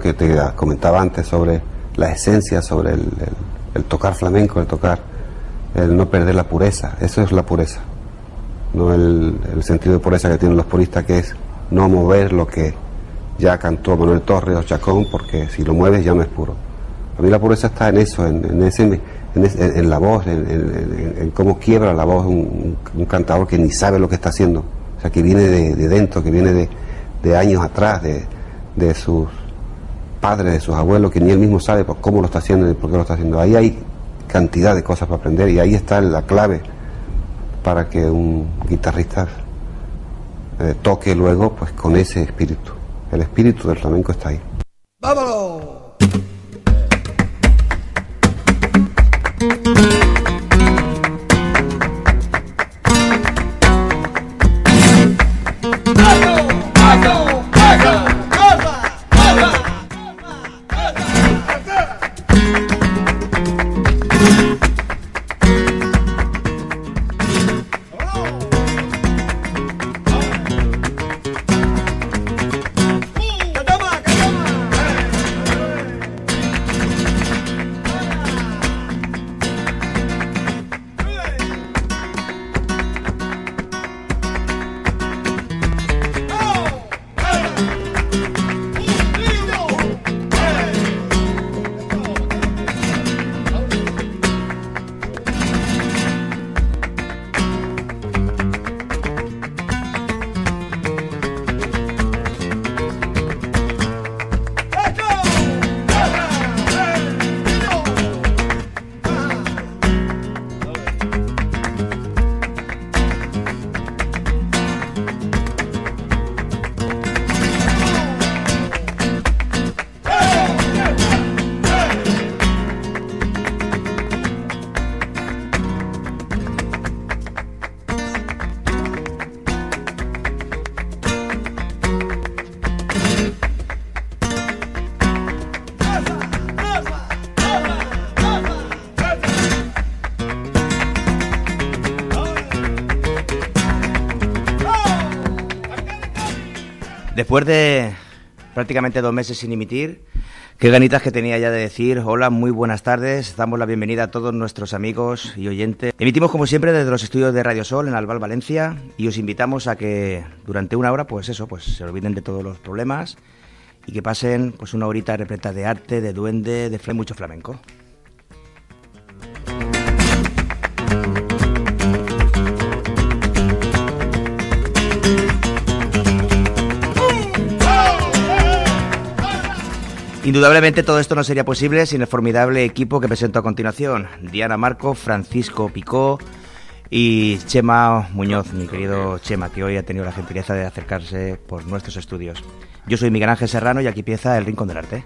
que te comentaba antes sobre la esencia, sobre el, tocar flamenco, el tocar, el no perder la pureza, eso es la pureza, no el, sentido de pureza que tienen los puristas, que es no mover lo que ya cantó Manuel Torres o Chacón, porque si lo mueves ya no es puro. A mí la pureza está en eso, en, ese, la voz, en, cómo quiebra la voz un, cantador que ni sabe lo que está haciendo, o sea, que viene de, dentro, que viene de, años atrás, de sus padres, de sus abuelos, que ni él mismo sabe por cómo lo está haciendo y por qué lo está haciendo. Ahí hay cantidad de cosas para aprender y ahí está la clave para que un guitarrista eh, toque luego pues con ese espíritu. El espíritu del flamenco está ahí. ¡Vámonos! Después de prácticamente dos meses sin emitir, qué ganitas que tenía ya de decir, hola, muy buenas tardes, damos la bienvenida a todos nuestros amigos y oyentes. Emitimos como siempre desde los estudios de Radio Sol en Albal, Valencia, y os invitamos a que durante una hora, pues eso, pues se olviden de todos los problemas y que pasen pues una horita repleta de arte, de duende, de mucho flamenco. Indudablemente todo esto no sería posible sin el formidable equipo que presento a continuación. Diana Marco, Francisco Picó y Chema Muñoz, mi querido Chema, que hoy ha tenido la gentileza de acercarse por nuestros estudios. Yo soy Miguel Ángel Serrano y aquí empieza el Rincón del Arte.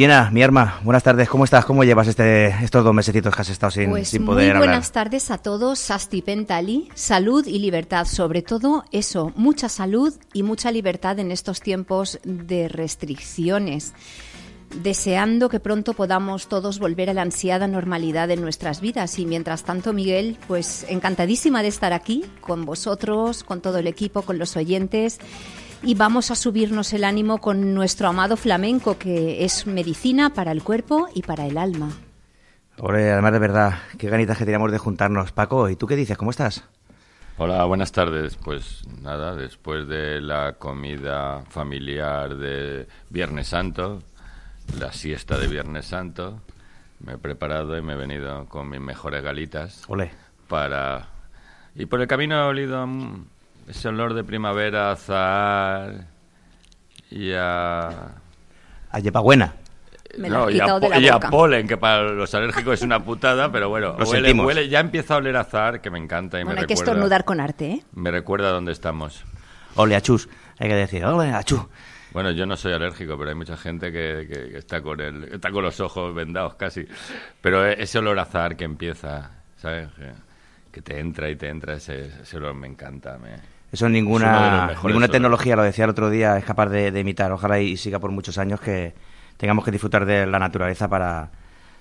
Diana, mi arma, buenas tardes, ¿cómo estás? ¿Cómo llevas este, estos dos mesecitos que has estado sin, pues sin poder muy buenas tardes a todos, Sasti Pentali, salud y libertad, sobre todo eso, mucha salud y mucha libertad en estos tiempos de restricciones deseando que pronto podamos todos volver a la ansiada normalidad de nuestras vidas. Y mientras tanto, Miguel, pues encantadísima de estar aquí con vosotros, con todo el equipo, con los oyentes y vamos a subirnos el ánimo con nuestro amado flamenco, que es medicina para el cuerpo y para el alma. Oye, además de verdad, qué ganitas que teníamos de juntarnos. Paco, ¿y tú qué dices? ¿Cómo estás? Hola, buenas tardes. Pues nada, después de la comida familiar de Viernes Santo, la siesta de Viernes Santo, me he preparado y me he venido con mis mejores galitas. Ole. Para... Y por el camino he olido ese olor de primavera, azar y a... A buena. no, y, a, polen, que para los alérgicos es una putada, pero bueno, huele, ya empieza a oler azar, que me encanta y bueno, me hay que estornudar con arte, ¿eh? Me recuerda dónde estamos. Ole, achus, hay que decir, ole, achus. Bueno, yo no soy alérgico, pero hay mucha gente que, está, con el, está con los ojos vendados casi. Pero e, ese olor azar que empieza, ¿sabes? Que, te entra y te entra, ese, ese olor me encanta. Me... Eso ninguna, ninguna tecnología, lo decía el otro día, es capaz de, imitar. Ojalá y siga por muchos años que tengamos que disfrutar de la naturaleza para,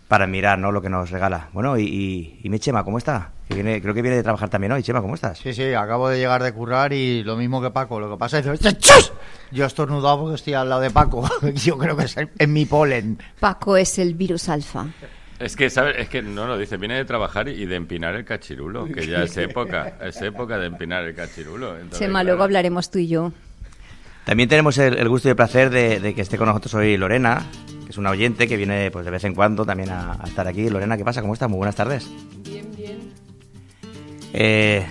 para mirar ¿no? lo que nos regala. Bueno, y, y, mi Chema, ¿cómo está? Que viene, creo que viene de trabajar también hoy. Chema, ¿cómo estás? Sí, sí, acabo de llegar de currar y lo mismo que Paco. Lo que pasa es que yo estornudado porque estoy al lado de Paco. yo creo que es en mi polen. Paco es el virus alfa. Es que, ¿sabes? Es que no lo dice, viene de trabajar y de empinar el cachirulo, que ya es época, es época de empinar el cachirulo. Chema, luego hablaremos tú y yo. También tenemos el, gusto y el placer de, que esté con nosotros hoy Lorena, que es una oyente que viene pues de vez en cuando también a, estar aquí. Lorena, ¿qué pasa? ¿Cómo estás? Muy buenas tardes. Bien, bien. Eh,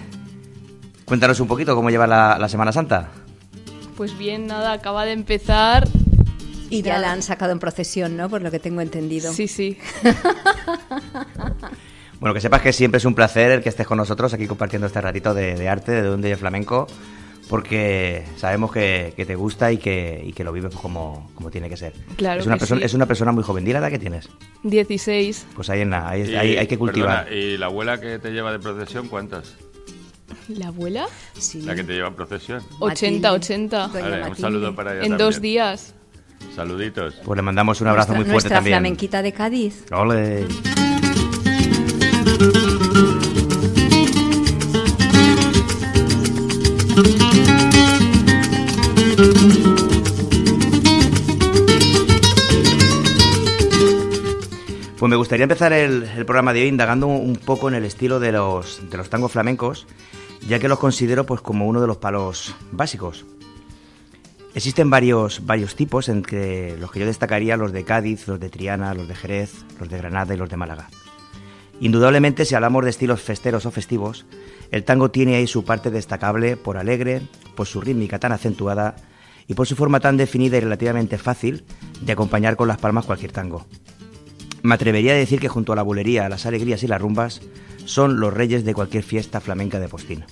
cuéntanos un poquito cómo lleva la, Semana Santa. Pues bien, nada, acaba de empezar y ya, la han sacado en procesión, ¿no? Por lo que tengo entendido. Sí, sí. bueno, que sepas que siempre es un placer el que estés con nosotros aquí compartiendo este ratito de, arte, de donde de flamenco porque sabemos que, te gusta y que, que lo vives como, tiene que ser. Claro es una, que persona, sí. es una persona muy joven. ¿Y la edad que tienes? 16. Pues ahí, en la, hay que cultivar. ¿Y la abuela que te lleva de procesión cuántas? ¿La abuela? Sí. ¿La que te lleva en procesión? 80, 80. un saludo para ella En dos días. Saluditos. Pues le mandamos un abrazo muy fuerte también. Nuestra flamenquita de Cádiz. ¡Ole! Pues me gustaría empezar el, programa de hoy indagando un poco en el estilo de los, de los tangos flamencos, ya que los considero pues como uno de los palos básicos. Existen varios, varios tipos, entre los que yo destacaría los de Cádiz, los de Triana, los de Jerez, los de Granada y los de Málaga. Indudablemente, si hablamos de estilos festeros o festivos, el tango tiene ahí su parte destacable por alegre, por su rítmica tan acentuada y por su forma tan definida y relativamente fácil de acompañar con las palmas cualquier tango. Me atrevería a decir que junto a la bulería, las alegrías y las rumbas son los reyes de cualquier fiesta flamenca de postín.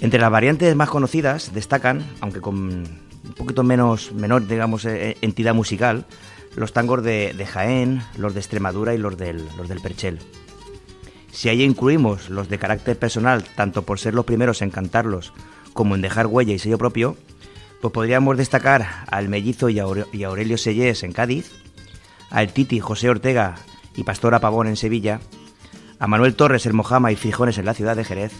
Entre las variantes más conocidas destacan, aunque con un poquito menos menor, digamos, eh, eh, entidad musical, los tangos de, Jaén, los de Extremadura y los del, los del Perchel. Si ahí incluimos los de carácter personal, tanto por ser los primeros en cantarlos como en dejar huella y sello propio, pues podríamos destacar al mellizo y a Aurelio Sellés en Cádiz, al Titi José Ortega y Pastora Pavón en Sevilla, a Manuel Torres el Mojama y Frijones en la ciudad de Jerez,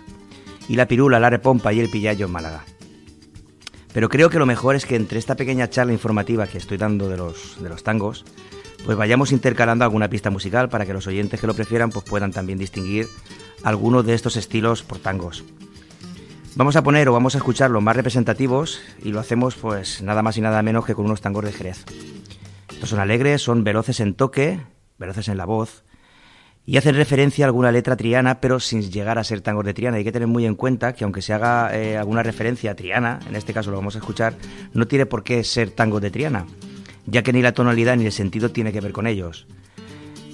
y la Pirula, la Repompa y el Pillayo en Málaga. Pero creo que lo mejor es que entre esta pequeña charla informativa que estoy dando de los, de los tangos, pues vayamos intercalando alguna pista musical para que los oyentes que lo prefieran pues puedan también distinguir algunos de estos estilos por tangos. Vamos a poner o vamos a escuchar los más representativos y lo hacemos pues nada más y nada menos que con unos tangos de Jerez. Estos son alegres, son veloces en toque, veloces en la voz, y hacen referencia a alguna letra triana, pero sin llegar a ser tangos de Triana. Hay que tener muy en cuenta que aunque se haga eh, alguna referencia a Triana, en este caso lo vamos a escuchar, no tiene por qué ser tangos de Triana, ya que ni la tonalidad ni el sentido tiene que ver con ellos.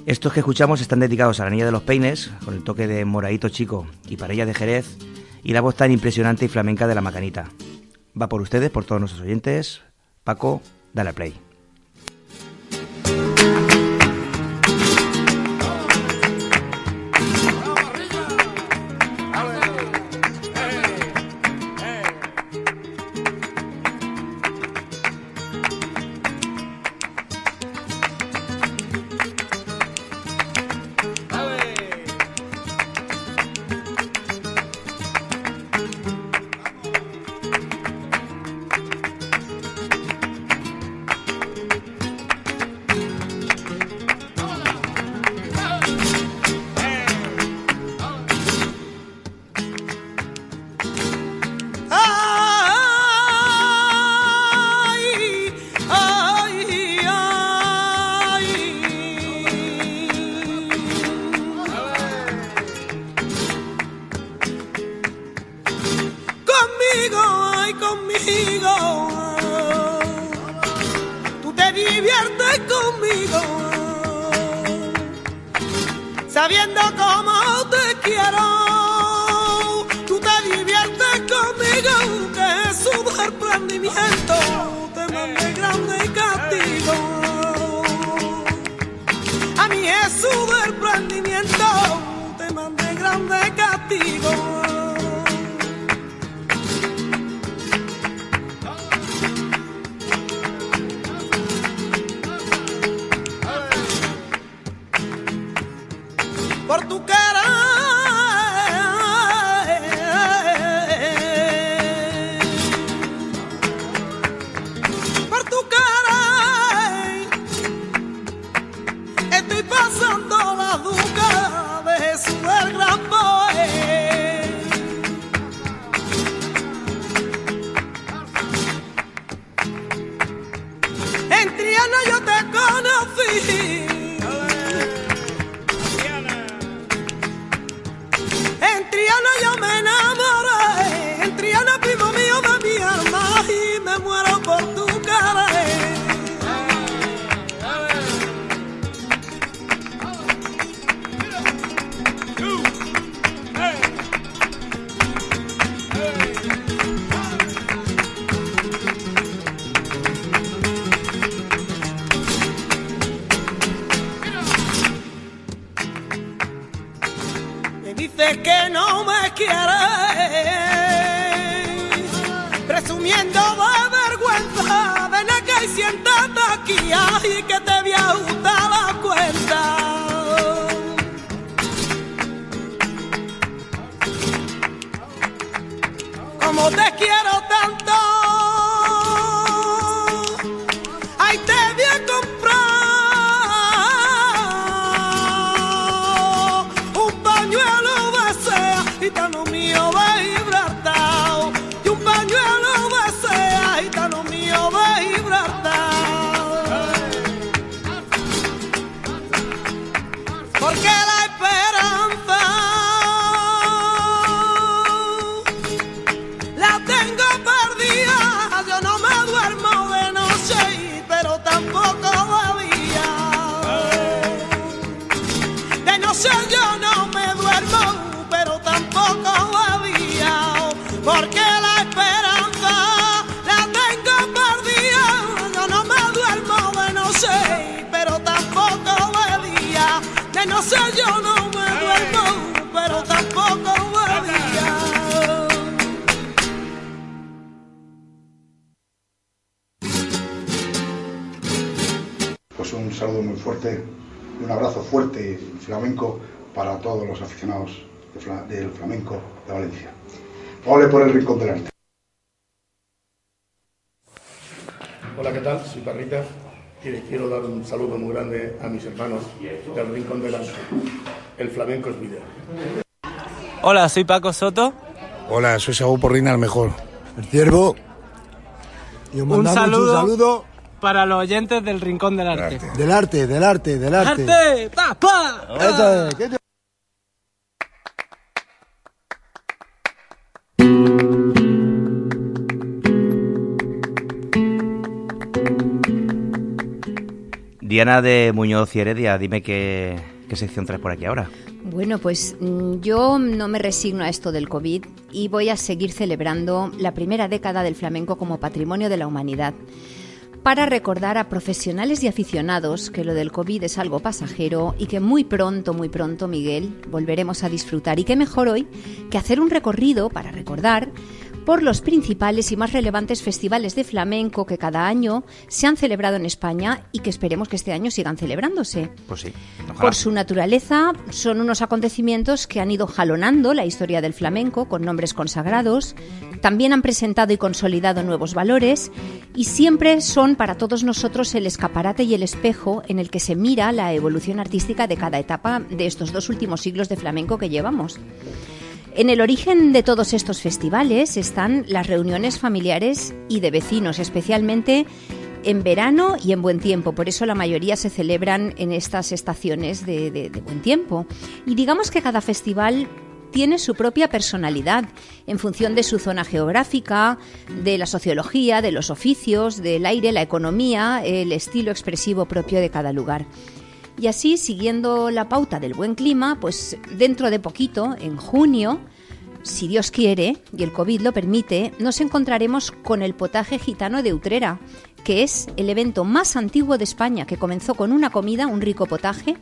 Estos que escuchamos están dedicados a la Niña de los Peines, con el toque de Moradito Chico y para ella de Jerez, y la voz tan impresionante y flamenca de la Macanita. Va por ustedes, por todos nuestros oyentes. Paco, dale play. Tú te diviertes conmigo. Sabiendo cómo te quiero. Tú te diviertes conmigo. Que es su desprendimiento. Te mandé grande castigo. A mí es superprendimiento. Presumiendo de vergüenza. Ven acá y siéntate aquí, ay, que te voy a fuerte, un abrazo fuerte flamenco para todos los aficionados de fla- del flamenco de Valencia. Ole por el rincón del arte. Hola, ¿qué tal? Soy Parrita y les quiero dar un saludo muy grande a mis hermanos del Rincón del Arte. El flamenco es vida. Hola, soy Paco Soto. Hola, soy Saúl Porrina, el mejor. El ciervo. Y os Un saludo, un saludo para los oyentes del Rincón del Arte. del arte, del arte, del arte. ¡Arte! ¡Pa, pa! Eso es, ¿qué te- Diana de Muñoz y Heredia, dime qué, qué sección traes por aquí ahora. Bueno, pues mm, yo no me resigno a esto del COVID y voy a seguir celebrando la primera década del flamenco como patrimonio de la humanidad para recordar a profesionales y aficionados que lo del COVID es algo pasajero y que muy pronto, muy pronto, Miguel, volveremos a disfrutar. Y qué mejor hoy que hacer un recorrido para recordar por los principales y más relevantes festivales de flamenco que cada año se han celebrado en España y que esperemos que este año sigan celebrándose. Pues sí, ojalá. Por su naturaleza, son unos acontecimientos que han ido jalonando la historia del flamenco con nombres consagrados, también han presentado y consolidado nuevos valores y siempre son para todos nosotros el escaparate y el espejo en el que se mira la evolución artística de cada etapa de estos dos últimos siglos de flamenco que llevamos. En el origen de todos estos festivales están las reuniones familiares y de vecinos, especialmente en verano y en buen tiempo. Por eso la mayoría se celebran en estas estaciones de, buen tiempo. Y digamos que cada festival tiene su propia personalidad en función de su zona geográfica, de la sociología, de los oficios, del aire, la economía, el estilo expresivo propio de cada lugar. Y así, siguiendo la pauta del buen clima, pues dentro de poquito, en junio, si Dios quiere y el COVID lo permite, nos encontraremos con el potaje gitano de Utrera, que es el evento más antiguo de España, que comenzó con una comida, un rico potaje,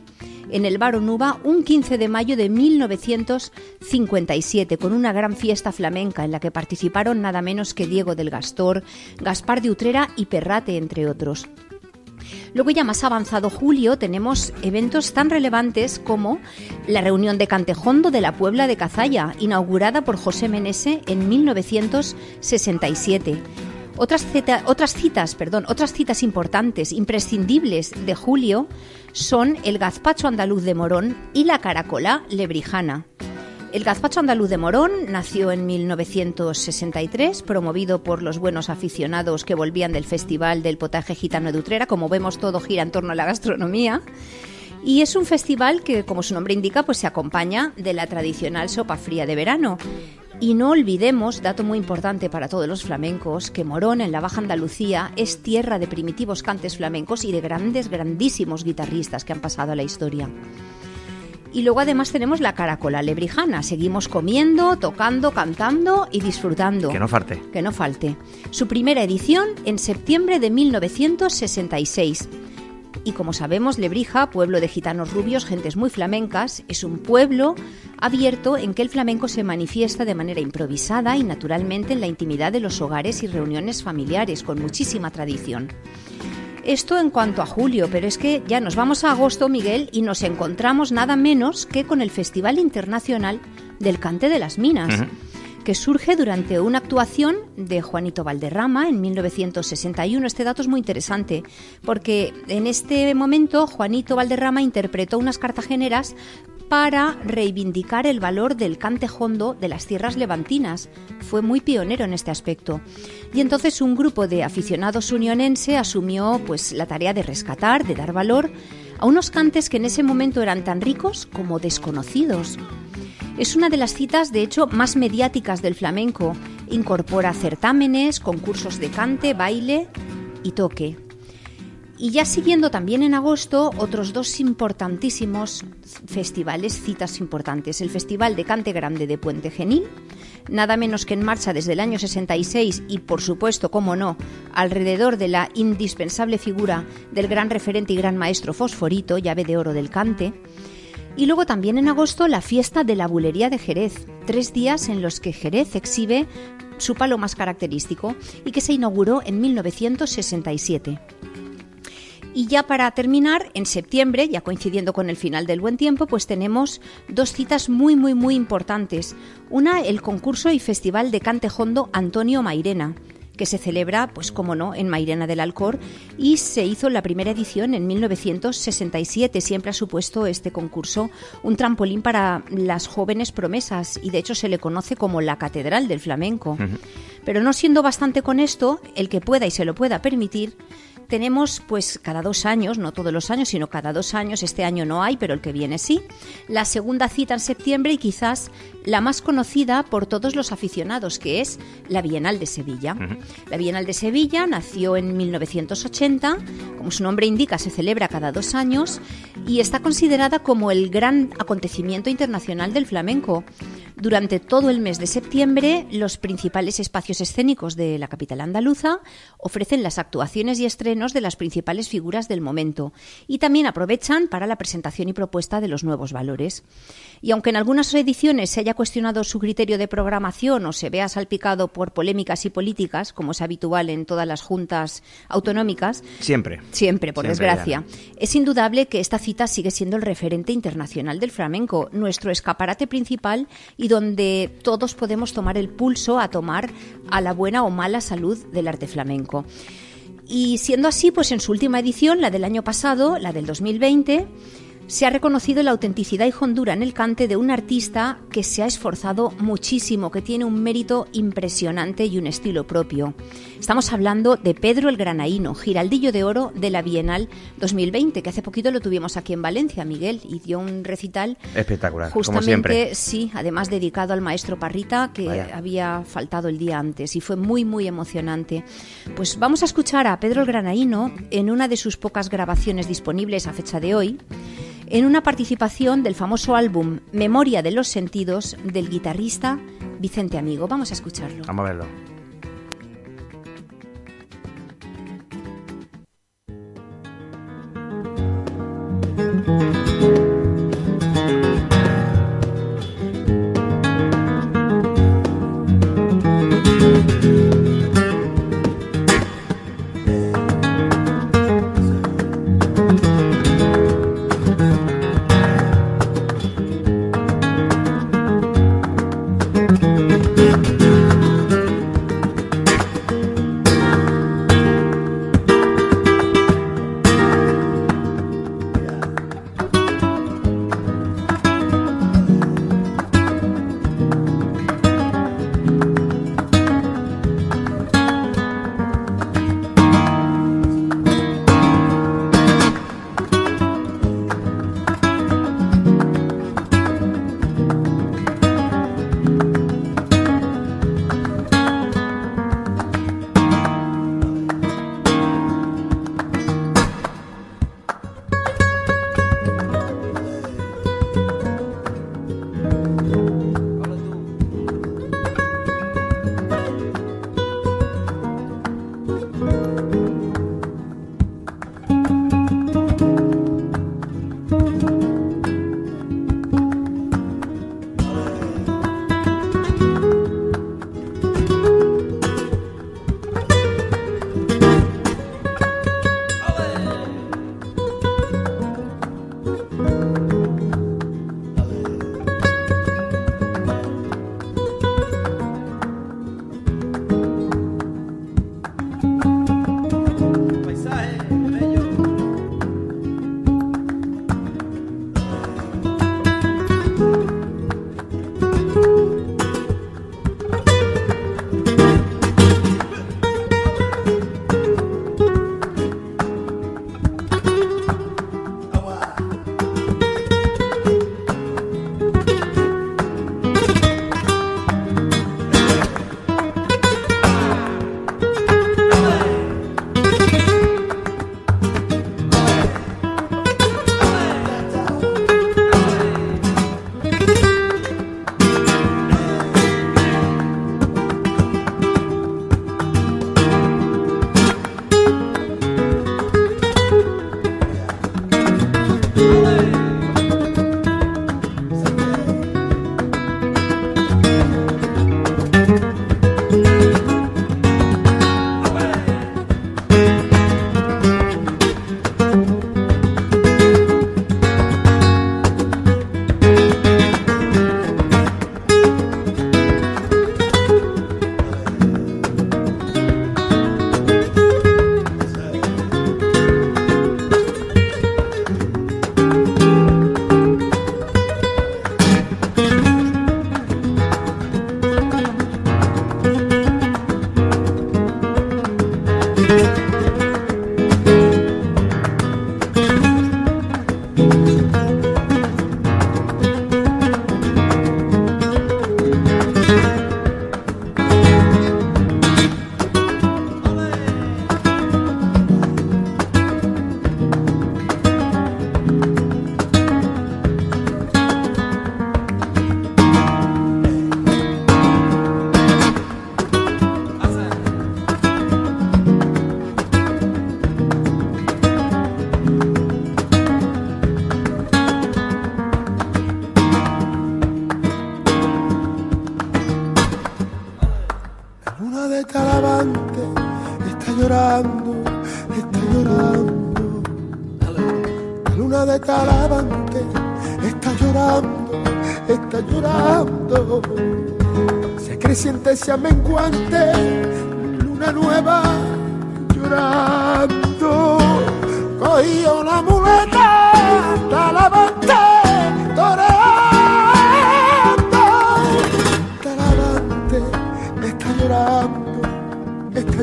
en el Bar Onuba un 15 de mayo de 1957, con una gran fiesta flamenca en la que participaron nada menos que Diego del Gastor, Gaspar de Utrera y Perrate, entre otros. Luego ya más avanzado julio tenemos eventos tan relevantes como la reunión de Cantejondo de la Puebla de Cazalla, inaugurada por José Menese en 1967. Otras, cita- otras citas, perdón, otras citas importantes, imprescindibles de julio son el gazpacho andaluz de Morón y la caracola lebrijana. El gazpacho andaluz de Morón nació en 1963, promovido por los buenos aficionados que volvían del Festival del Potaje Gitano de Utrera. Como vemos, todo gira en torno a la gastronomía. Y es un festival que, como su nombre indica, pues se acompaña de la tradicional sopa fría de verano. Y no olvidemos, dato muy importante para todos los flamencos, que Morón, en la Baja Andalucía, es tierra de primitivos cantes flamencos y de grandes, grandísimos guitarristas que han pasado a la historia. Y luego además tenemos la caracola lebrijana. Seguimos comiendo, tocando, cantando y disfrutando. Que no falte. Que no falte. Su primera edición en septiembre de 1966. Y como sabemos, Lebrija, pueblo de gitanos rubios, gentes muy flamencas, es un pueblo abierto en que el flamenco se manifiesta de manera improvisada y naturalmente en la intimidad de los hogares y reuniones familiares, con muchísima tradición. Esto en cuanto a julio, pero es que ya nos vamos a agosto, Miguel, y nos encontramos nada menos que con el Festival Internacional del Cante de las Minas. Que surge durante una actuación de Juanito Valderrama en 1961. Este dato es muy interesante porque en este momento Juanito Valderrama interpretó unas cartageneras para reivindicar el valor del cante hondo de las tierras levantinas. Fue muy pionero en este aspecto. Y entonces un grupo de aficionados unionense asumió pues la tarea de rescatar, de dar valor a unos cantes que en ese momento eran tan ricos como desconocidos. Es una de las citas, de hecho, más mediáticas del flamenco. Incorpora certámenes, concursos de cante, baile y toque. Y ya siguiendo también en agosto otros dos importantísimos festivales, citas importantes. El Festival de Cante Grande de Puente Genil, nada menos que en marcha desde el año 66 y por supuesto, como no, alrededor de la indispensable figura del gran referente y gran maestro Fosforito, llave de oro del cante. Y luego también en agosto la fiesta de la bulería de Jerez, tres días en los que Jerez exhibe su palo más característico y que se inauguró en 1967. Y ya para terminar, en septiembre, ya coincidiendo con el final del buen tiempo, pues tenemos dos citas muy, muy, muy importantes. Una, el concurso y festival de cante hondo Antonio Mairena, que se celebra, pues como no, en Mairena del Alcor y se hizo la primera edición en 1967. Siempre ha supuesto este concurso un trampolín para las jóvenes promesas y de hecho se le conoce como la Catedral del Flamenco. Pero no siendo bastante con esto, el que pueda y se lo pueda permitir, tenemos pues cada dos años, no todos los años, sino cada dos años, este año no hay, pero el que viene sí, la segunda cita en septiembre y quizás la más conocida por todos los aficionados, que es la Bienal de Sevilla. La Bienal de Sevilla nació en 1980, como su nombre indica, se celebra cada dos años y está considerada como el gran acontecimiento internacional del flamenco. Durante todo el mes de septiembre, los principales espacios escénicos de la capital andaluza ofrecen las actuaciones y estrenos de las principales figuras del momento y también aprovechan para la presentación y propuesta de los nuevos valores. Y aunque en algunas ediciones se haya cuestionado su criterio de programación o se vea salpicado por polémicas y políticas, como es habitual en todas las juntas autonómicas, Siempre. Siempre, por Siempre, desgracia. Es indudable que esta cita sigue siendo el referente internacional del flamenco, nuestro escaparate principal y donde todos podemos tomar el pulso a tomar a la buena o mala salud del arte flamenco. Y siendo así, pues en su última edición, la del año pasado, la del 2020, se ha reconocido la autenticidad y hondura en el cante de un artista que se ha esforzado muchísimo, que tiene un mérito impresionante y un estilo propio. Estamos hablando de Pedro el Granaíno, giraldillo de oro de la Bienal 2020, que hace poquito lo tuvimos aquí en Valencia, Miguel, y dio un recital Espectacular, como Justamente, siempre. sí, además dedicado al maestro Parrita, que Vaya. había faltado el día antes y fue muy, muy emocionante. Pues vamos a escuchar a Pedro el Granaíno en una de sus pocas grabaciones disponibles a fecha de hoy, en una participación del famoso álbum Memoria de los Sentidos del guitarrista Vicente Amigo. Vamos a escucharlo. Vamos a verlo.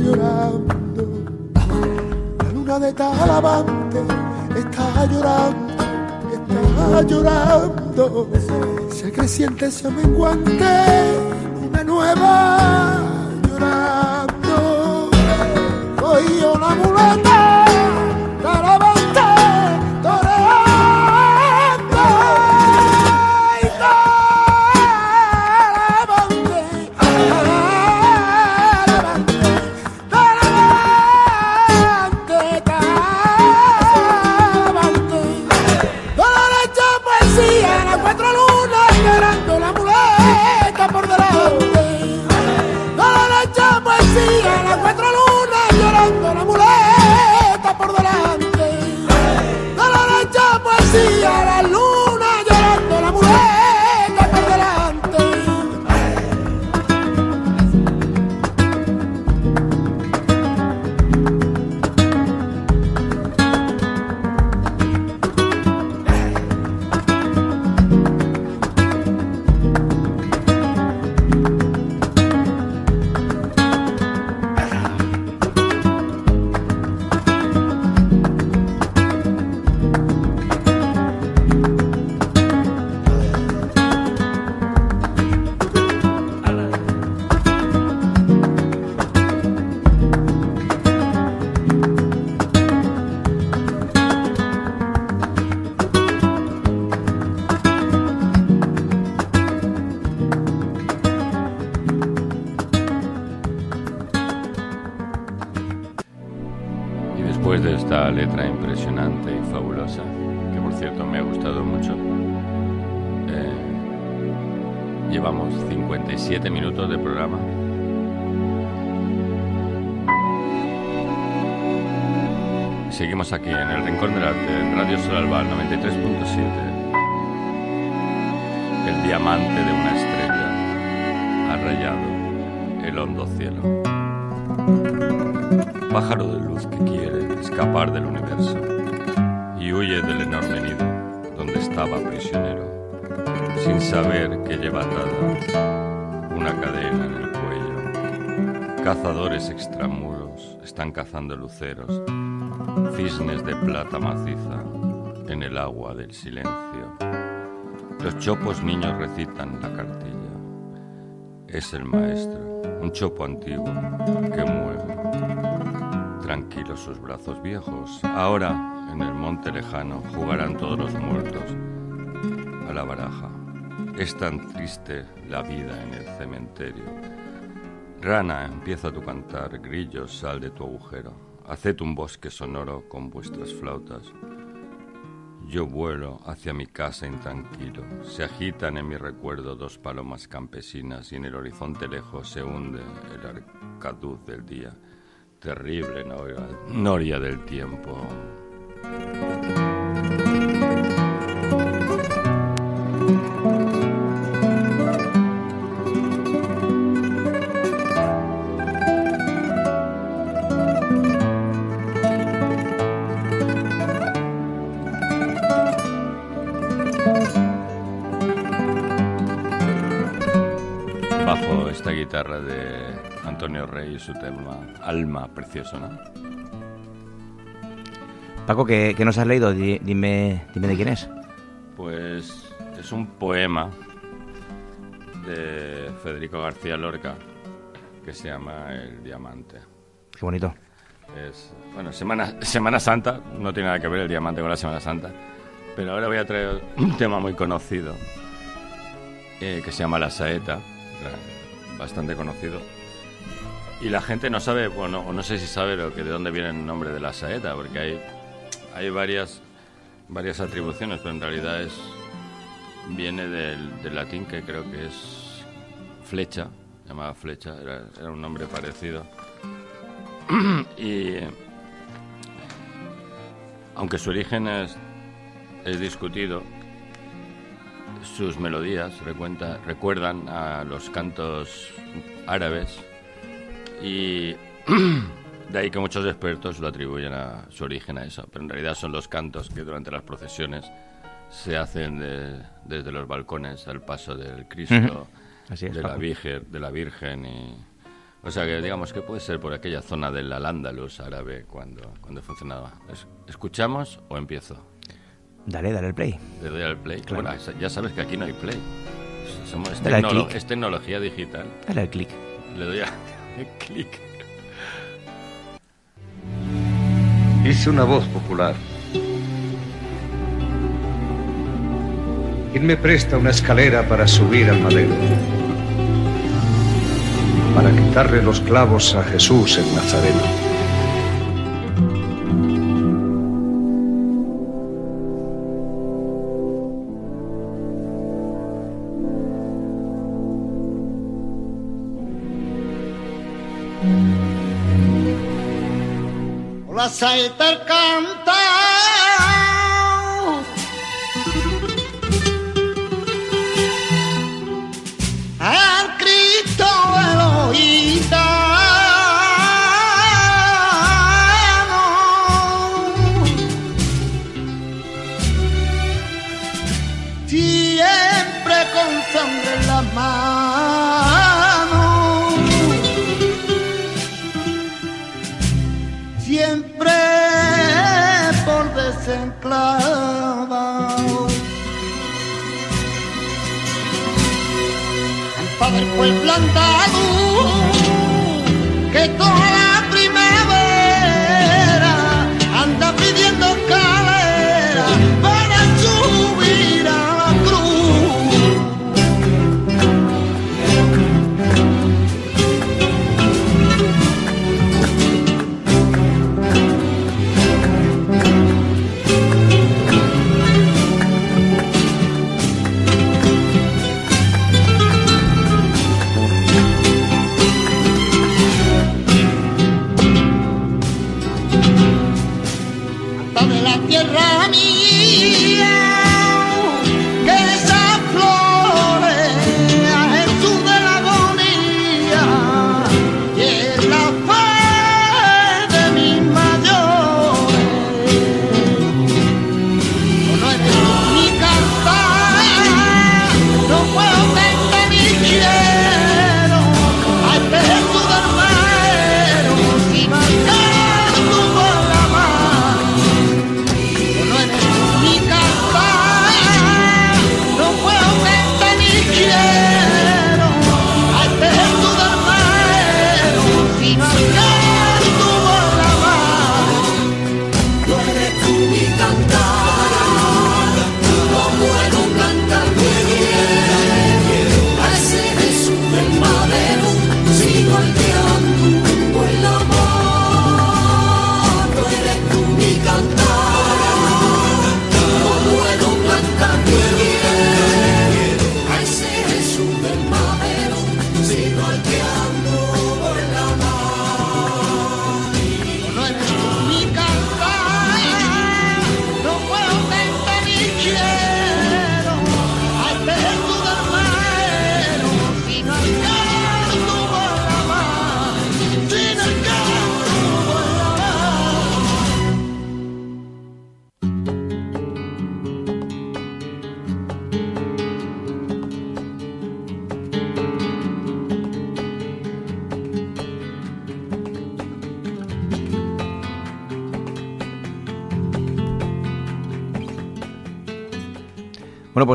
Llorando. La luna de Talavante está llorando, está llorando. Se creciente, se menguante, luna nueva llorando. Cogió la muleta, que por cierto me ha gustado mucho, eh, llevamos 57 minutos de programa. Seguimos aquí en el Rincón del Arte, en Radio Sol Alba 93.7. El diamante de una estrella ha rayado el hondo cielo pájaro de luz que quiere escapar del universo huye del enorme nido donde estaba prisionero, sin saber que lleva atada una cadena en el cuello. Cazadores extramuros están cazando luceros, cisnes de plata maciza en el agua del silencio. Los chopos niños recitan la cartilla. Es el maestro, un chopo antiguo que mueve tranquilos sus brazos viejos. Ahora, en el monte lejano, jugarán todos los muertos a la baraja. Es tan triste la vida en el cementerio. Rana, empieza tu cantar, grillos, sal de tu agujero. Haced un bosque sonoro con vuestras flautas. Yo vuelo hacia mi casa intranquilo. Se agitan en mi recuerdo dos palomas campesinas y en el horizonte lejos se hunde el arcaduz del día terrible noria, noria del tiempo. Bajo esta guitarra de Antonio Rey su tema Alma Precioso, ¿no? Paco, ¿qué, qué nos has leído? Di- Dime, dime de quién es. Pues es un poema de Federico García Lorca que se llama El Diamante. Qué bonito. Es, bueno, Semana, Semana Santa, no tiene nada que ver el diamante con la Semana Santa, pero ahora voy a traer un tema muy conocido eh, que se llama La Saeta, bastante conocido. Y la gente no sabe, bueno, o no sé si sabe lo que, de dónde viene el nombre de la saeta, porque hay, hay varias, varias atribuciones, pero en realidad es, viene del, latín que creo que es flecha, llamada flecha, era, un nombre parecido. y aunque su origen es, es discutido, sus melodías recuenta- recuerdan a los cantos árabes y de ahí que muchos expertos lo atribuyen a su origen a eso, pero en realidad son los cantos que durante las procesiones se hacen de- desde los balcones al paso del Cristo. Así es, de la. Virgen, de la Virgen y o sea que digamos que puede ser por aquella zona del Al-Ándalus árabe cuando cuando funcionaba. Es- ¿Escuchamos o empiezo? Dale, dale el play. Le doy al play. Claro. Bueno, ya sabes que aquí no hay play. Somos, es, al tecnolo- tecnología digital. Dale al clic. Le doy a clic. Hice una voz popular. ¿Quién me presta una escalera para subir al madero? Para quitarle los clavos a Jesús el Nazareno. स तमत fue plantado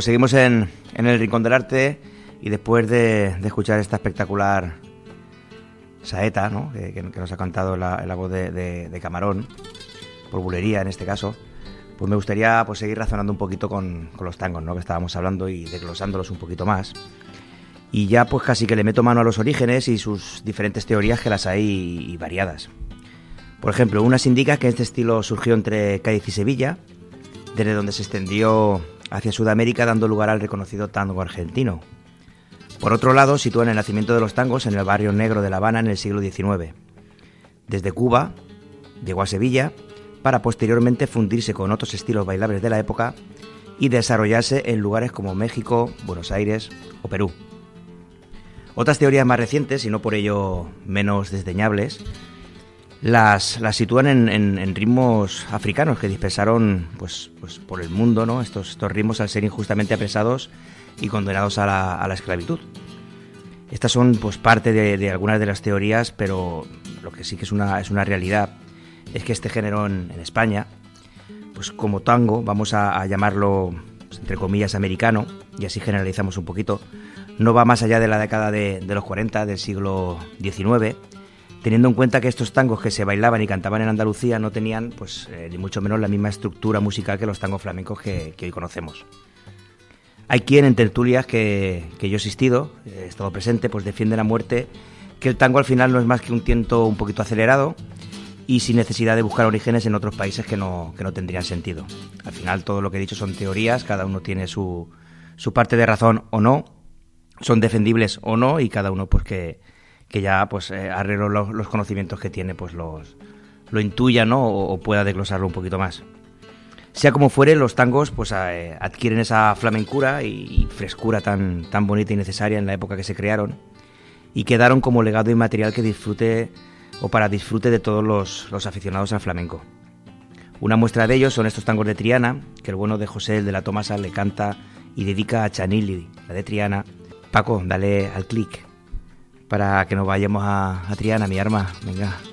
pues seguimos en, el Rincón del Arte y después de, escuchar esta espectacular saeta, ¿no? que, nos ha cantado la, la voz de, Camarón, por bulería en este caso, pues me gustaría pues, seguir razonando un poquito con, los tangos ¿no? que estábamos hablando y desglosándolos un poquito más. Y ya pues casi que le meto mano a los orígenes y sus diferentes teorías que las hay y variadas. Por ejemplo, unas indica que este estilo surgió entre Cádiz y Sevilla, desde donde se extendió hacia Sudamérica dando lugar al reconocido tango argentino. Por otro lado, sitúan el nacimiento de los tangos en el barrio negro de La Habana en el siglo XIX. Desde Cuba llegó a Sevilla para posteriormente fundirse con otros estilos bailables de la época y desarrollarse en lugares como México, Buenos Aires o Perú. Otras teorías más recientes, y no por ello menos desdeñables, las, sitúan en, ritmos africanos que dispersaron pues, pues por el mundo ¿no? estos, estos ritmos al ser injustamente apresados y condenados a la, a la esclavitud. Estas son pues parte de, algunas de las teorías, pero lo que sí que es una, es una realidad es que este género en, España, pues como tango, vamos a, a llamarlo pues, entre comillas americano, y así generalizamos un poquito, no va más allá de la década de, de los 40 del siglo XIX, teniendo en cuenta que estos tangos que se bailaban y cantaban en Andalucía no tenían, pues, eh, ni mucho menos la misma estructura musical que los tangos flamencos que, hoy conocemos. Hay quien en tertulias que, yo he asistido, he estado presente, pues defiende a muerte que el tango al final no es más que un tiento un poquito acelerado y sin necesidad de buscar orígenes en otros países que no, que no tendrían sentido. Al final todo lo que he dicho son teorías, cada uno tiene su, su parte de razón o no, son defendibles o no y cada uno pues que, que ya pues eh, arreglo los, conocimientos que tiene pues los lo intuya ¿no? o, pueda desglosarlo un poquito más. Sea como fuere, los tangos pues eh, adquieren esa flamencura y, y frescura tan, tan bonita y necesaria en la época que se crearon y quedaron como legado inmaterial que disfrute o para disfrute de todos los, los aficionados al flamenco. Una muestra de ellos son estos tangos de Triana, que el bueno de José, el de la Tomasa, le canta y dedica a Chanili, la de Triana. Paco, dale al clic para que nos vayamos a, Triana, mi arma. Venga.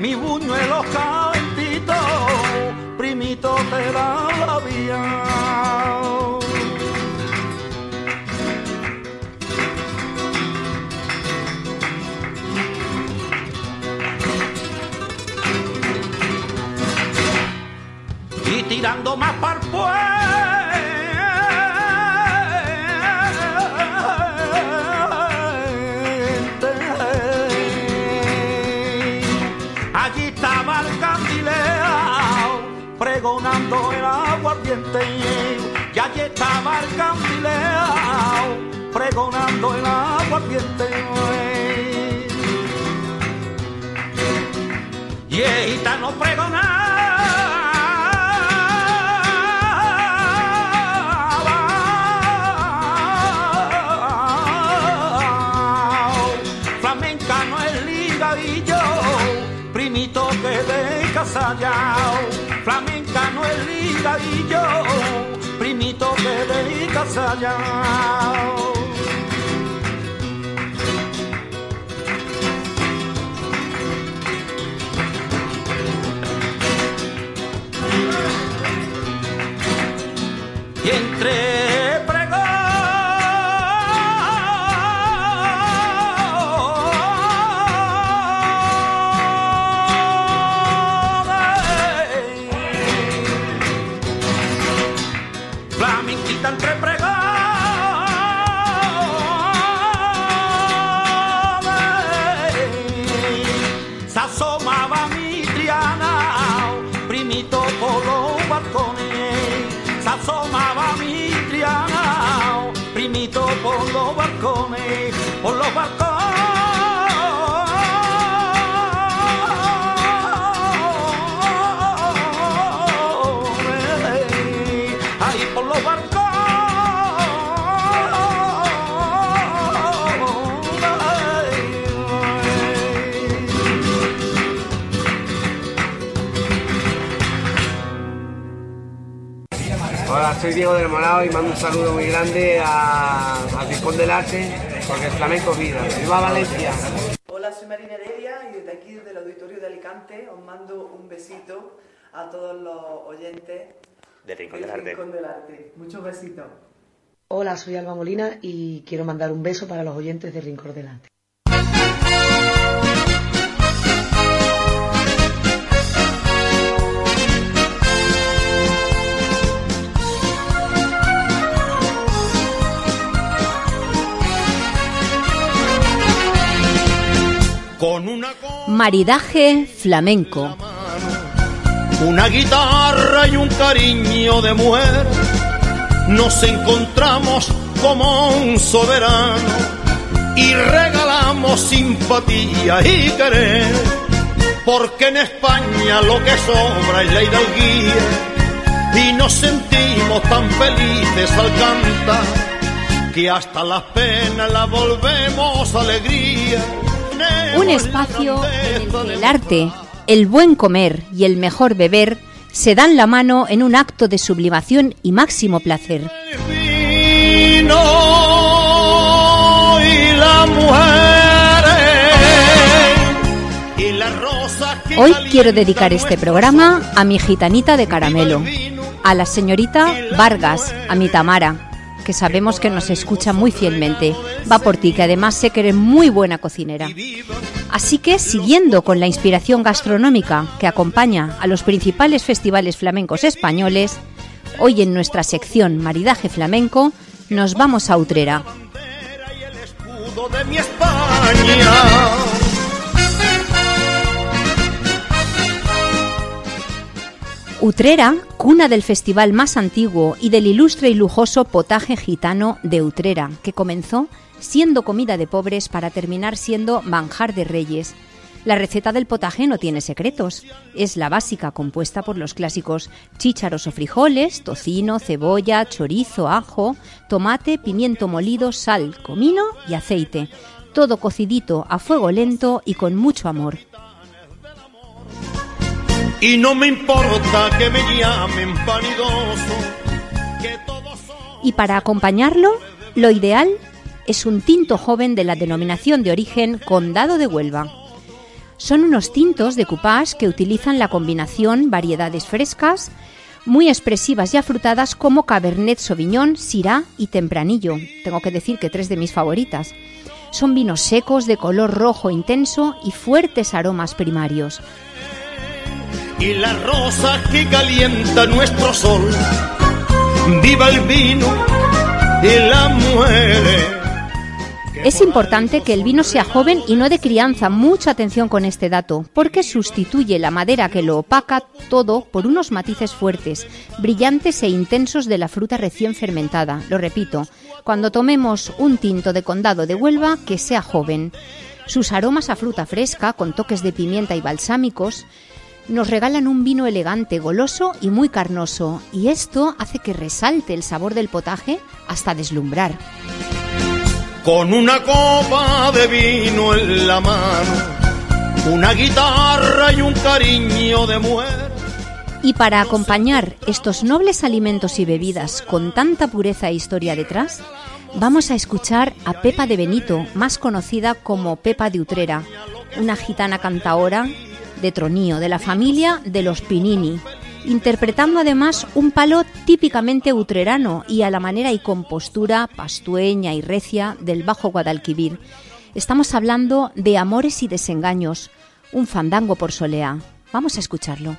Mi buñuelo calentito, primito te dan la vía. y tirando más para y allí estaba el candileao pregonando el aguardiente. Y el gitano pregonaba. Flamenca no es ligadillo, primito que de casallao. Flamenca no es ligadillo, primito que asomaba mi triana, primito por los balcones, por los balcones. Soy Diego del Morado y mando un saludo muy grande a, al Rincón del Arte, porque el flamenco es vida. ¡Viva Valencia! Hola, soy Marina Heredia y desde aquí, desde el Auditorio de Alicante, os mando un besito a todos los oyentes Del Rincón del del Arte. Rincón del Arte. Muchos besitos. Hola, soy Alba Molina y quiero mandar un beso para los oyentes de Rincón del Arte. Maridaje flamenco. una guitarra y un cariño de mujer, nos encontramos como un soberano y regalamos simpatía y querer, porque en España lo que sobra es la hidalguía y nos sentimos tan felices al cantar que hasta las penas la volvemos alegría. Un espacio en el que el arte, el buen comer y el mejor beber se dan la mano en un acto de sublimación y máximo placer. Hoy quiero dedicar este programa a mi gitanita de caramelo, a la señorita Vargas, a mi Tamara, que sabemos que nos escucha muy fielmente. Va por ti, que además sé que eres muy buena cocinera. Así que, siguiendo con la inspiración gastronómica que acompaña a los principales festivales flamencos españoles, hoy en nuestra sección Maridaje Flamenco nos vamos a Utrera. Utrera, cuna del festival más antiguo y del ilustre y lujoso potaje gitano de Utrera, que comenzó siendo comida de pobres para terminar siendo manjar de reyes. La receta del potaje no tiene secretos. Es la básica compuesta por los clásicos chícharos o frijoles, tocino, cebolla, chorizo, ajo, tomate, pimiento molido, sal, comino y aceite. Todo cocidito a fuego lento y con mucho amor. Y no me importa que me llamen vanidoso, Y para acompañarlo, lo ideal es un tinto joven de la denominación de origen Condado de Huelva. Son unos tintos de cupás que utilizan la combinación variedades frescas, muy expresivas y afrutadas como Cabernet Sauvignon, Syrah y Tempranillo. Tengo que decir que tres de mis favoritas. Son vinos secos de color rojo intenso y fuertes aromas primarios. Y las rosas que calienta nuestro sol. Viva el vino y las mujeres. Es importante que el vino sea joven y no de crianza. Mucha atención con este dato, porque sustituye la madera que lo opaca todo por unos matices fuertes, brillantes e intensos de la fruta recién fermentada. Lo repito, cuando tomemos un tinto de condado de Huelva, que sea joven. Sus aromas a fruta fresca, con toques de pimienta y balsámicos, nos regalan un vino elegante, goloso y muy carnoso, y esto hace que resalte el sabor del potaje hasta deslumbrar. Con una copa de vino en la mano, una guitarra y un cariño de mujer. Y para acompañar estos nobles alimentos y bebidas con tanta pureza e historia detrás, vamos a escuchar a Pepa de Benito, más conocida como Pepa de Utrera, una gitana cantaora de tronío, de la familia de los Pinini, interpretando además un palo típicamente utrerano y a la manera y compostura pastueña y recia del Bajo Guadalquivir. Estamos hablando de amores y desengaños, un fandango por solea. Vamos a escucharlo.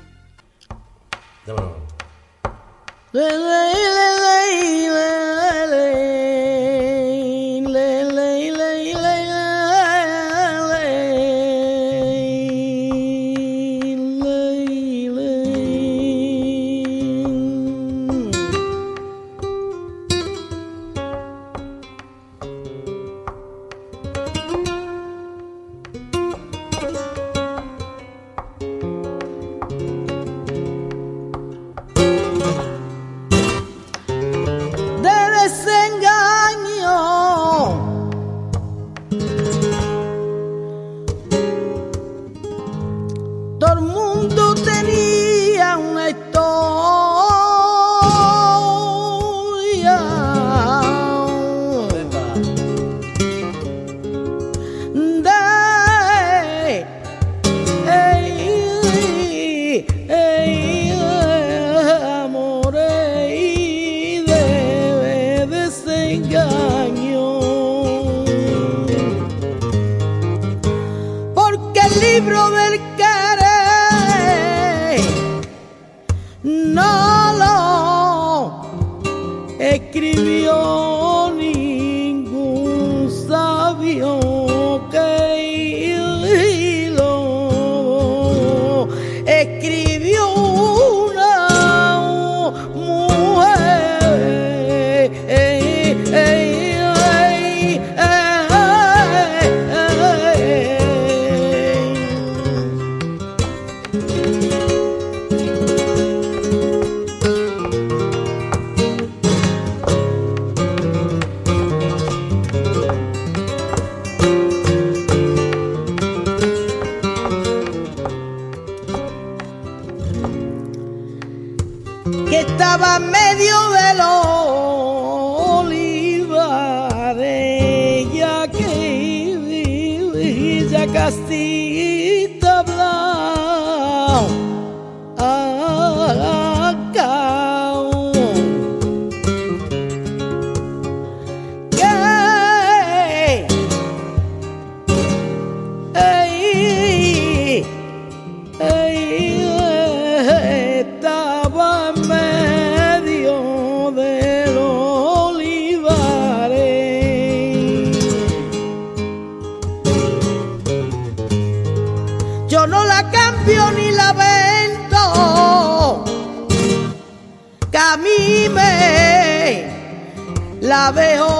La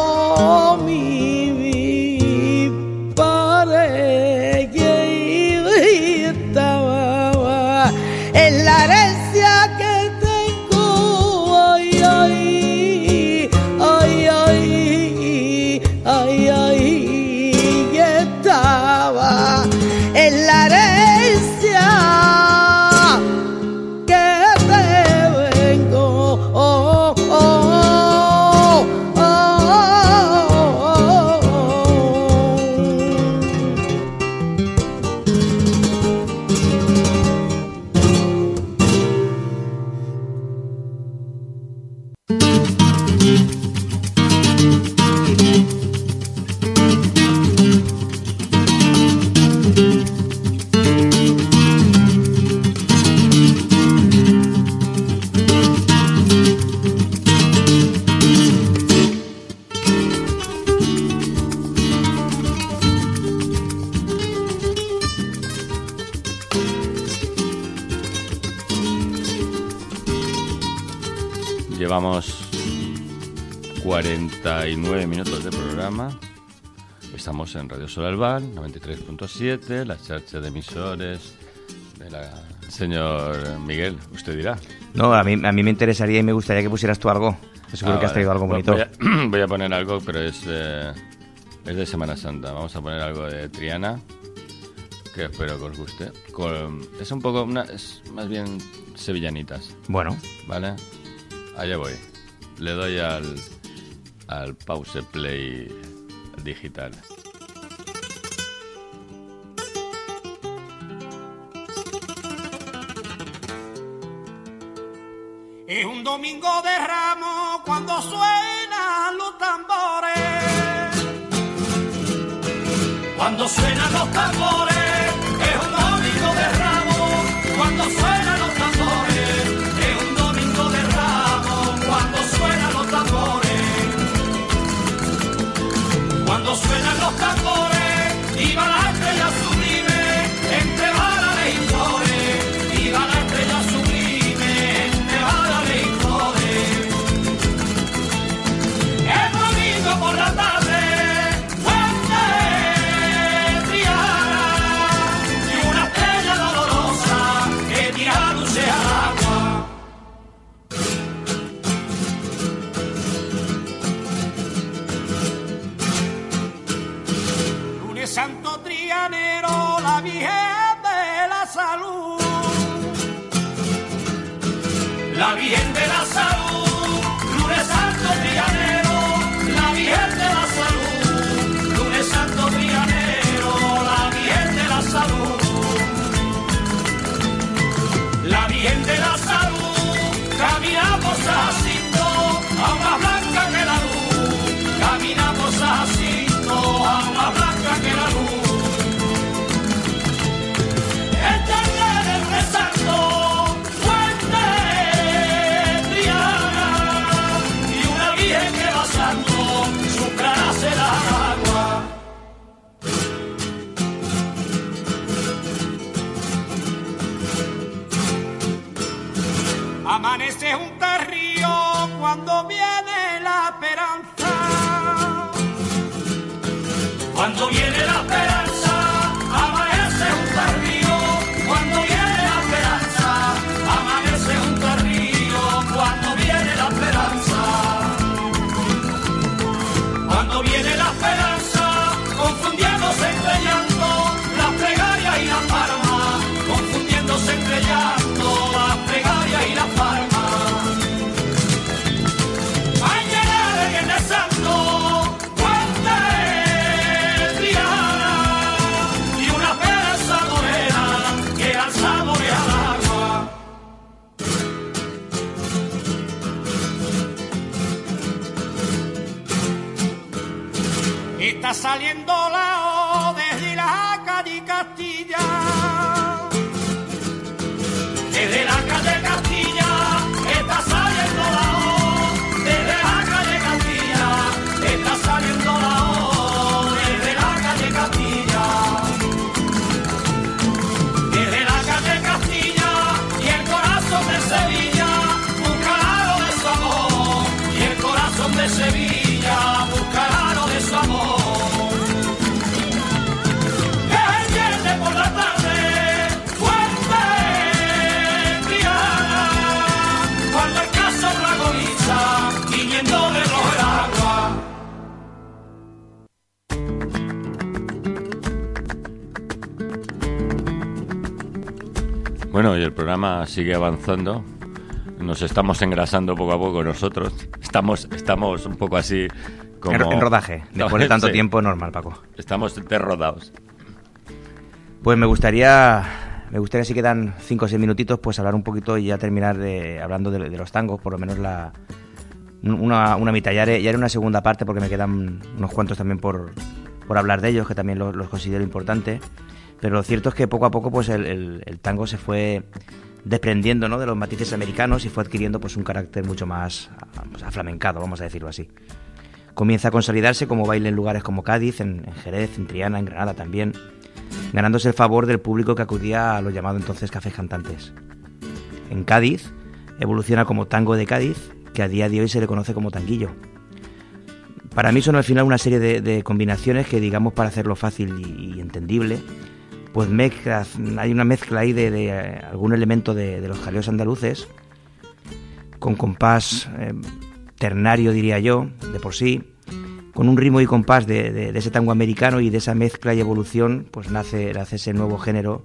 Estamos en Radio Solalbal, 93.7, la charcha de emisores de la... Señor Miguel, usted dirá. No, a mí, a mí me interesaría y me gustaría que pusieras tú algo. Yo seguro Ah, que has traído algo bonito. Voy a, voy a poner algo, pero es, eh, es de Semana Santa. Vamos a poner algo de Triana, que espero que os guste. Con- es un poco, una, es más bien sevillanitas. Bueno. ¿Vale? Allá voy. Le doy al, al pause play digital. Domingo de ramos cuando suenan los tambores. Cuando suenan los tambores, Amanece un río cuando viene la esperanza. Cuando viene la esperanza. El programa sigue avanzando. Nos estamos engrasando poco a poco nosotros. Estamos, estamos un poco así como... En, en rodaje, después de tanto Sí. tiempo, normal, Paco. Estamos derrodados. Pues me gustaría, me gustaría si quedan 5 o 6 minutitos, pues hablar un poquito y ya terminar de, hablando de, de los tangos, por lo menos la una, una mitad. Ya haré, ya haré una segunda parte porque me quedan unos cuantos también por, por hablar de ellos, que también los, los considero importantes. Pero lo cierto es que poco a poco pues el, tango se fue desprendiendo ¿no? de los matices americanos y fue adquiriendo pues un carácter mucho más pues, aflamencado, vamos a decirlo así. Comienza a consolidarse como baile en lugares como Cádiz, en, Jerez, en Triana, en Granada también, ganándose el favor del público que acudía a los llamados entonces cafés cantantes. En Cádiz evoluciona como tango de Cádiz, que a día de hoy se le conoce como tanguillo. Para mí son al final una serie de, combinaciones que, digamos, para hacerlo fácil y entendible, pues mezclas, hay una mezcla ahí de, de, eh, algún elemento de, de los jaleos andaluces, con compás eh, ternario, diría yo, de por sí, con un ritmo y compás de, de- ese tango americano y de esa mezcla y evolución, pues nace, nace ese nuevo género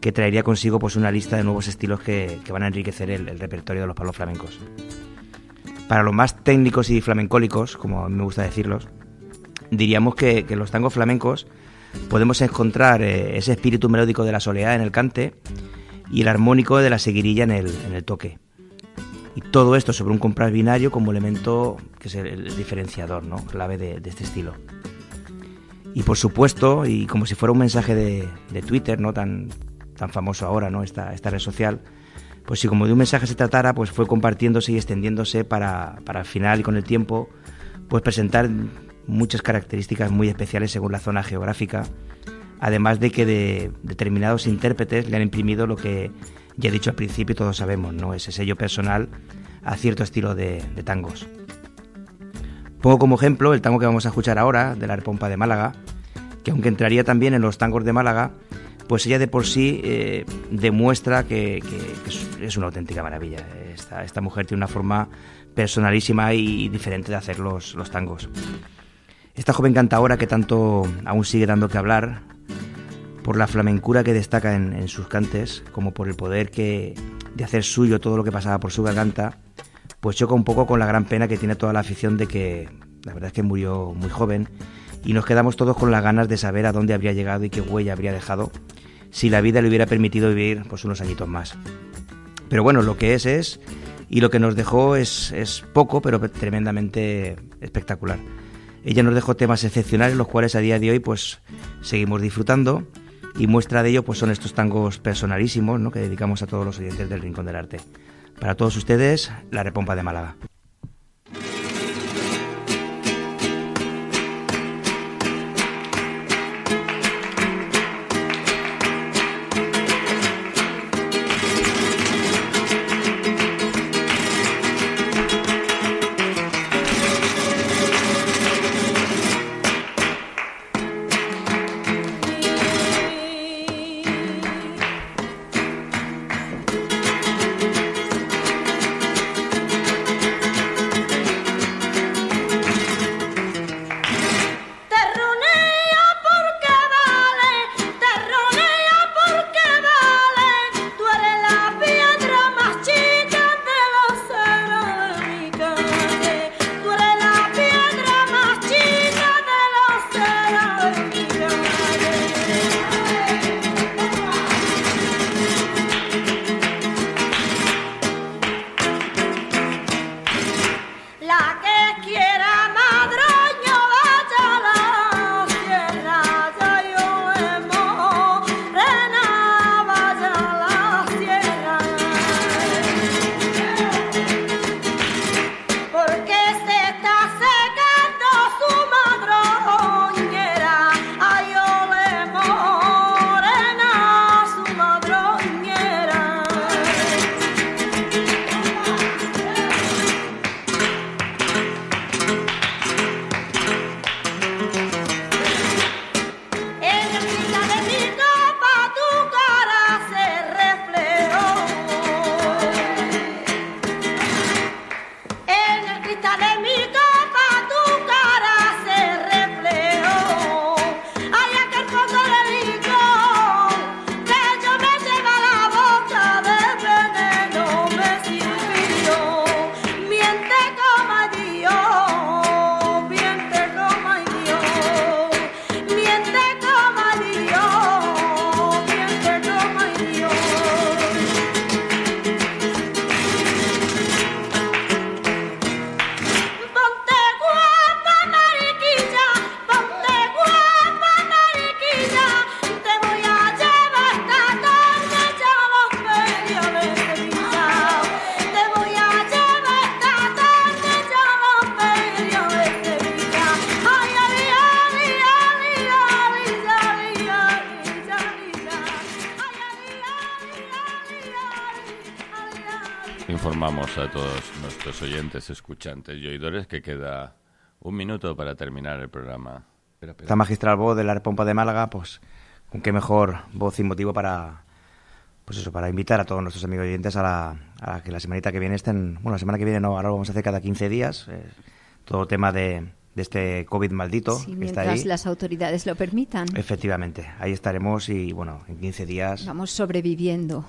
que traería consigo pues una lista de nuevos estilos que, que van a enriquecer el, repertorio de los palos flamencos. Para los más técnicos y flamencólicos, como a mí me gusta decirlos, diríamos que, que los tangos flamencos podemos encontrar eh, ese espíritu melódico de la soleá en el cante y el armónico de la seguirilla en el, en el toque. Y todo esto sobre un compás binario como elemento que es el, diferenciador, ¿no? clave de, de este estilo. Y por supuesto, y como si fuera un mensaje de, de Twitter, ¿no? Tan, tan famoso ahora, ¿no? Esta, esta red social, pues si como de un mensaje se tratara, pues fue compartiéndose y extendiéndose para, para al final y con el tiempo, pues presentar muchas características muy especiales según la zona geográfica, además de que de determinados intérpretes le han imprimido lo que ya he dicho al principio todos sabemos, ¿no? Ese sello personal a cierto estilo de, tangos. Pongo como ejemplo el tango que vamos a escuchar ahora, de la Arpompa de Málaga, que aunque entraría también en los tangos de Málaga, pues ella de por sí eh, demuestra que, es, una auténtica maravilla. Esta, mujer tiene una forma personalísima y diferente de hacer los tangos. Esta joven cantadora que tanto aún sigue dando que hablar, por la flamencura que destaca en, en sus cantes, como por el poder que, de hacer suyo todo lo que pasaba por su garganta, pues choca un poco con la gran pena que tiene toda la afición de que la verdad es que murió muy joven y nos quedamos todos con las ganas de saber a dónde habría llegado y qué huella habría dejado si la vida le hubiera permitido vivir pues unos añitos más. Pero bueno, lo que es es y lo que nos dejó es, es poco pero tremendamente espectacular. Ella nos dejó temas excepcionales los cuales a día de hoy pues seguimos disfrutando y muestra de ello pues son estos tangos personalísimos ¿no? que dedicamos a todos los oyentes del Rincón del Arte. Para todos ustedes, la repompa de Málaga. Informamos a todos nuestros oyentes, escuchantes y oidores que queda un minuto para terminar el programa. Espera, espera. Esta magistral voz de la Pompa de Málaga, pues con qué mejor voz y motivo para pues eso, para invitar a todos nuestros amigos oyentes a, la, a que la semanita que viene estén, bueno, la semana que viene no, ahora lo vamos a hacer cada 15 días, eh, todo tema de, de este COVID maldito Sí, que está mientras ahí. las autoridades lo permitan. Efectivamente, ahí estaremos y bueno, en 15 días Vamos sobreviviendo.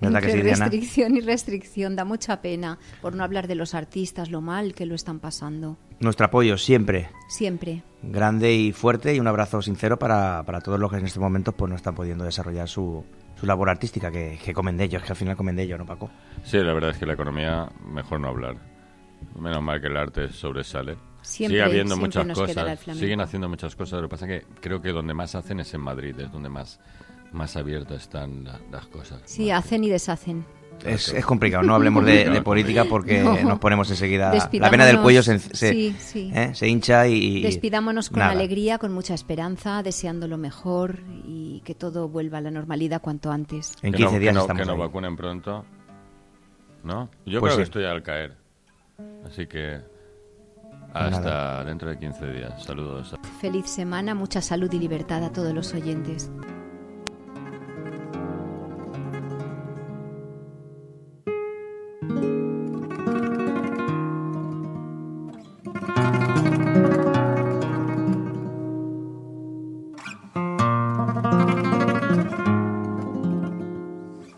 ¿Verdad que Entre sí, Diana? restricción y restricción, da mucha pena, por no hablar de los artistas, lo mal que lo están pasando. nuestro apoyo siempre Siempre. grande y fuerte y un abrazo sincero para, para todos los que en estos momentos pues no están pudiendo desarrollar su, su labor artística, que, que comen de ellos, que al final comen de ellos, ¿no, Paco? Sí, la verdad es que la economía, mejor no hablar. Menos mal que el arte sobresale. Siempre- Sigue habiendo siempre muchas cosas, siguen haciendo muchas cosas. Lo que pasa es que creo que donde más hacen es en Madrid, es donde más, más abiertas están la- las cosas. Sí, hacen y deshacen. Es, es complicado, no hablemos de, de política porque No. nos ponemos enseguida... La vena del cuello se, se, sí, sí. ¿eh? se hincha y... Despidámonos con nada. alegría, con mucha esperanza, deseando lo mejor y que todo vuelva a la normalidad cuanto antes. En Que 15 no- días que no, estamos que nos vacunen pronto. ¿No? Yo Pues creo que sí. estoy al caer. Así que hasta nada. dentro de 15 días. Saludos. Feliz semana, mucha salud y libertad a todos los oyentes.